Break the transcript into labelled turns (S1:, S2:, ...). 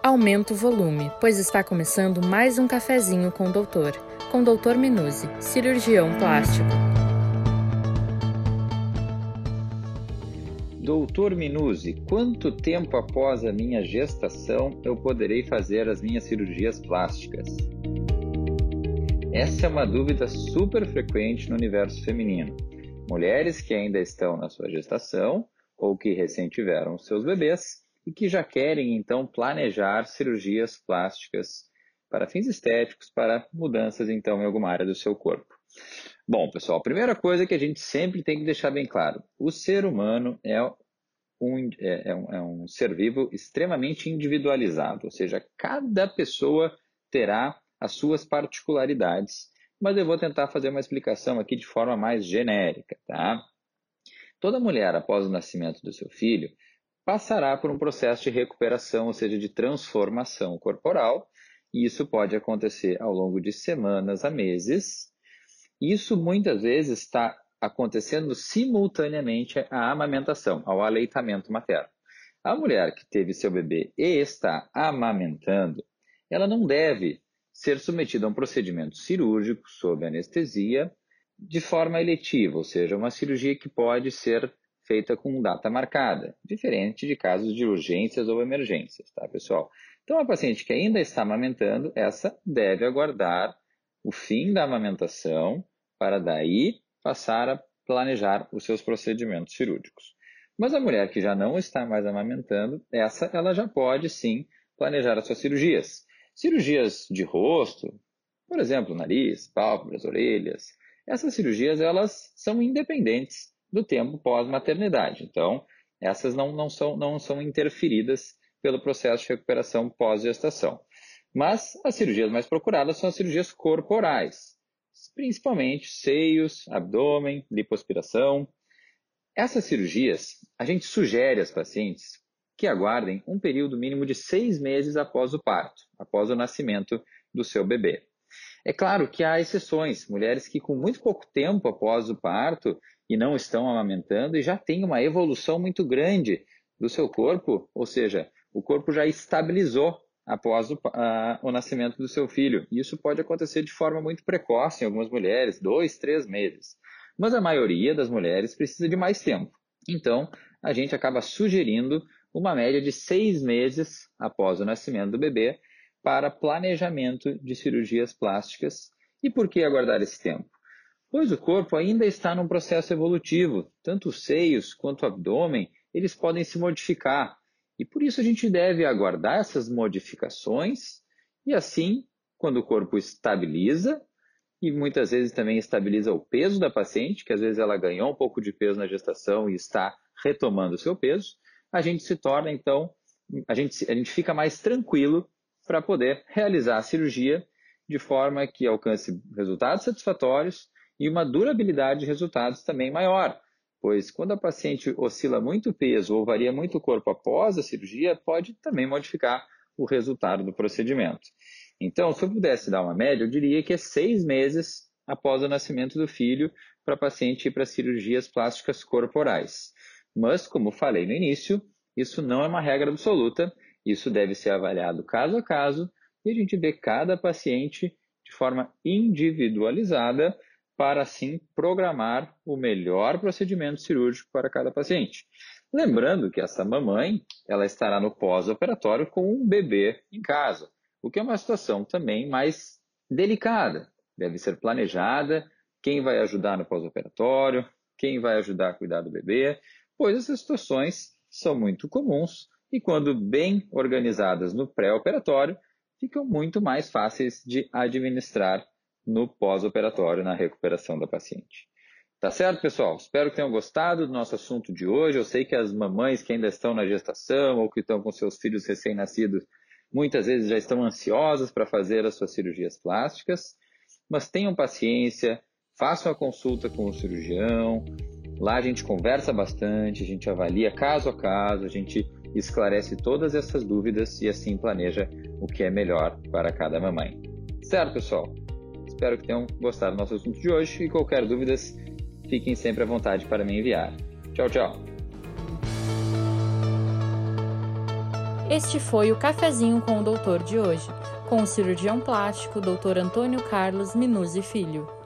S1: Aumenta o volume, pois está começando mais um cafezinho com o doutor, com o Dr. Minuzzi, cirurgião plástico.
S2: Doutor Minuzzi, quanto tempo após a minha gestação eu poderei fazer as minhas cirurgias plásticas? Essa é uma dúvida super frequente no universo feminino. Mulheres que ainda estão na sua gestação ou que recém tiveram seus bebês e que já querem então planejar cirurgias plásticas para fins estéticos, para mudanças então em alguma área do seu corpo. Bom, pessoal, a primeira coisa que a gente sempre tem que deixar bem claro: o ser humano é um, é, é um, é um ser vivo extremamente individualizado, ou seja, cada pessoa terá as suas particularidades, mas eu vou tentar fazer uma explicação aqui de forma mais genérica, tá? Toda mulher, após o nascimento do seu filho, passará por um processo de recuperação, ou seja, de transformação corporal, e isso pode acontecer ao longo de semanas a meses. Isso muitas vezes está acontecendo simultaneamente à amamentação, ao aleitamento materno. A mulher que teve seu bebê e está amamentando, ela não deve ser submetida a um procedimento cirúrgico sob anestesia de forma eletiva, ou seja, uma cirurgia que pode ser feita com data marcada, diferente de casos de urgências ou emergências, tá, pessoal? Então, a paciente que ainda está amamentando, essa deve aguardar o fim da amamentação para daí passar a planejar os seus procedimentos cirúrgicos. Mas a mulher que já não está mais amamentando, essa ela já pode sim planejar as suas cirurgias. Cirurgias de rosto, por exemplo, nariz, pálpebras, orelhas. Essas cirurgias elas são independentes do tempo pós-maternidade. Então, essas não, não, são, não são interferidas pelo processo de recuperação pós-gestação. Mas as cirurgias mais procuradas são as cirurgias corporais, principalmente seios, abdômen, lipoaspiração. Essas cirurgias, a gente sugere às pacientes que aguardem um período mínimo de seis meses após o parto, após o nascimento do seu bebê. É claro que há exceções, mulheres que com muito pouco tempo após o parto e não estão amamentando e já têm uma evolução muito grande do seu corpo, ou seja, o corpo já estabilizou após o, a, o nascimento do seu filho. Isso pode acontecer de forma muito precoce em algumas mulheres, dois, três meses. Mas a maioria das mulheres precisa de mais tempo. Então, a gente acaba sugerindo uma média de seis meses após o nascimento do bebê para planejamento de cirurgias plásticas. E por que aguardar esse tempo? Pois o corpo ainda está num processo evolutivo, tanto os seios quanto o abdômen, eles podem se modificar. E por isso a gente deve aguardar essas modificações e assim, quando o corpo estabiliza, e muitas vezes também estabiliza o peso da paciente, que às vezes ela ganhou um pouco de peso na gestação e está retomando o seu peso, a gente se torna então, a gente, a gente fica mais tranquilo para poder realizar a cirurgia de forma que alcance resultados satisfatórios e uma durabilidade de resultados também maior, pois quando a paciente oscila muito peso ou varia muito o corpo após a cirurgia, pode também modificar o resultado do procedimento. Então, se eu pudesse dar uma média, eu diria que é seis meses após o nascimento do filho para a paciente ir para cirurgias plásticas corporais. Mas, como falei no início, isso não é uma regra absoluta, isso deve ser avaliado caso a caso e a gente vê cada paciente de forma individualizada para assim programar o melhor procedimento cirúrgico para cada paciente. Lembrando que essa mamãe, ela estará no pós-operatório com um bebê em casa, o que é uma situação também mais delicada. Deve ser planejada quem vai ajudar no pós-operatório, quem vai ajudar a cuidar do bebê, pois essas situações são muito comuns e quando bem organizadas no pré-operatório, ficam muito mais fáceis de administrar no pós-operatório, na recuperação da paciente. Tá certo, pessoal? Espero que tenham gostado do nosso assunto de hoje. Eu sei que as mamães que ainda estão na gestação ou que estão com seus filhos recém-nascidos muitas vezes já estão ansiosas para fazer as suas cirurgias plásticas, mas tenham paciência, façam a consulta com o cirurgião. Lá a gente conversa bastante, a gente avalia caso a caso, a gente esclarece todas essas dúvidas e assim planeja o que é melhor para cada mamãe. Certo, pessoal? Espero que tenham gostado do nosso assunto de hoje e qualquer dúvidas, fiquem sempre à vontade para me enviar. Tchau, tchau.
S1: Este foi o Cafezinho com o Doutor de hoje, com o cirurgião plástico Dr. Antônio Carlos Minuzzi Filho.